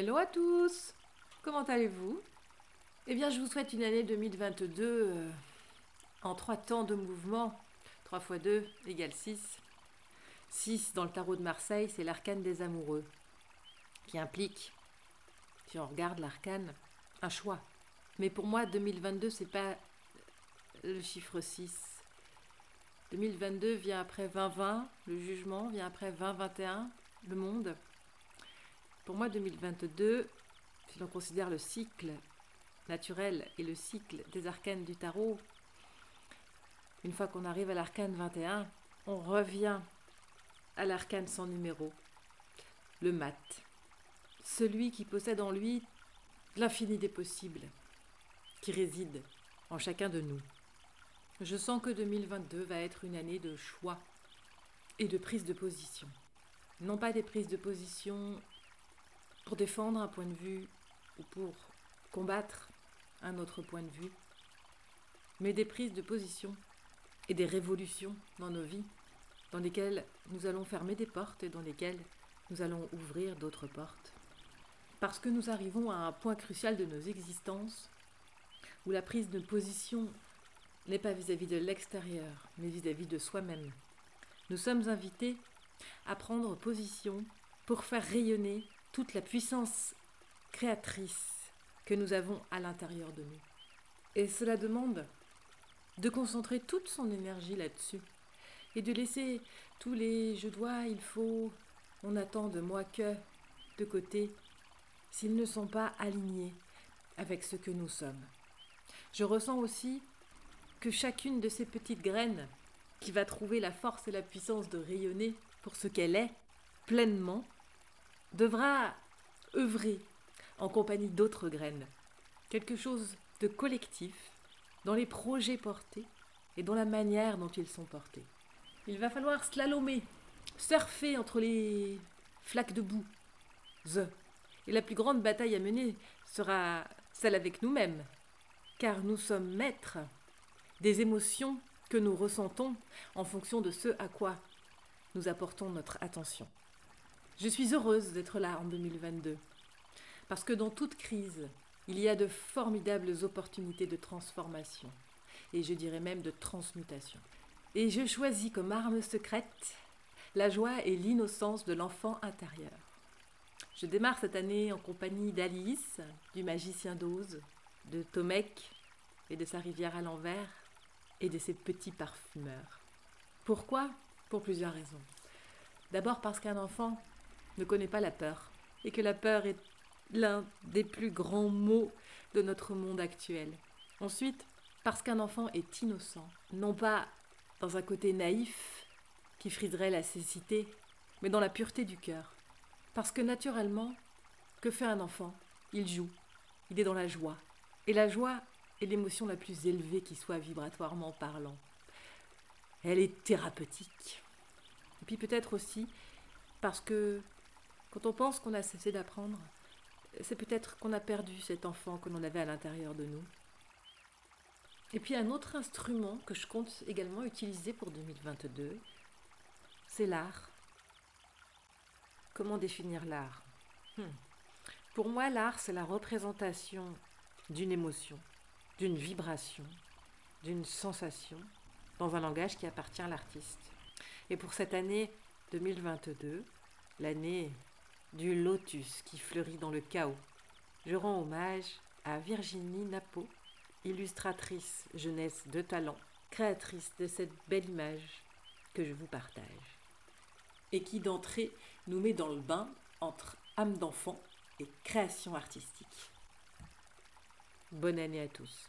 Hello à tous Comment allez-vous? Eh bien, je vous souhaite une année 2022 euh, en trois temps de mouvement. 3 x 2 égale 6. 6 dans le tarot de Marseille, c'est l'arcane des amoureux, qui implique, si on regarde l'arcane, un choix. Mais pour moi, 2022, c'est pas le chiffre 6. 2022 vient après 2020, le jugement vient après 2021, le monde. Pour moi, 2022, si l'on considère le cycle naturel et le cycle des arcanes du tarot, une fois qu'on arrive à l'arcane 21, on revient à l'arcane sans numéro, le mat, celui qui possède en lui l'infini des possibles, qui réside en chacun de nous. Je sens que 2022 va être une année de choix et de prise de position. Non pas des prises de position pour défendre un point de vue ou pour combattre un autre point de vue, mais des prises de position et des révolutions dans nos vies, dans lesquelles nous allons fermer des portes et dans lesquelles nous allons ouvrir d'autres portes. Parce que nous arrivons à un point crucial de nos existences où la prise de position n'est pas vis-à-vis de l'extérieur, mais vis-à-vis de soi-même. Nous sommes invités à prendre position pour faire rayonner toute la puissance créatrice que nous avons à l'intérieur de nous. Et cela demande de concentrer toute son énergie là-dessus et de laisser tous les je dois, il faut, on attend de moi que de côté s'ils ne sont pas alignés avec ce que nous sommes. Je ressens aussi que chacune de ces petites graines qui va trouver la force et la puissance de rayonner pour ce qu'elle est pleinement devra œuvrer en compagnie d'autres graines. Quelque chose de collectif dans les projets portés et dans la manière dont ils sont portés. Il va falloir slalomer, surfer entre les flaques de boue. Et la plus grande bataille à mener sera celle avec nous-mêmes, car nous sommes maîtres des émotions que nous ressentons en fonction de ce à quoi nous apportons notre attention. Je suis heureuse d'être là en 2022, parce que dans toute crise, il y a de formidables opportunités de transformation, et je dirais même de transmutation. Et je choisis comme arme secrète la joie et l'innocence de l'enfant intérieur. Je démarre cette année en compagnie d'Alice, du magicien d'Oz, de Tomek et de sa rivière à l'envers, et de ses petits parfumeurs. Pourquoi? Pour plusieurs raisons. D'abord parce qu'un enfant connaît pas la peur, et que la peur est l'un des plus grands mots de notre monde actuel. Ensuite, parce qu'un enfant est innocent, non pas dans un côté naïf qui friserait la cécité, mais dans la pureté du cœur. Parce que naturellement, que fait un enfant? Il joue, il est dans la joie. Et la joie est l'émotion la plus élevée qui soit vibratoirement parlant. Elle est thérapeutique. Et puis peut-être aussi parce que quand on pense qu'on a cessé d'apprendre, c'est peut-être qu'on a perdu cet enfant que l'on avait à l'intérieur de nous. Et puis un autre instrument que je compte également utiliser pour 2022, c'est l'art. Comment définir l'art? Hmm. Pour moi, l'art, c'est la représentation d'une émotion, d'une vibration, d'une sensation, dans un langage qui appartient à l'artiste. Et pour cette année 2022, l'année du lotus qui fleurit dans le chaos. Je rends hommage à Virginie Napo, illustratrice jeunesse de talent, créatrice de cette belle image que je vous partage. Et qui d'entrée nous met dans le bain entre âme d'enfant et création artistique. Bonne année à tous.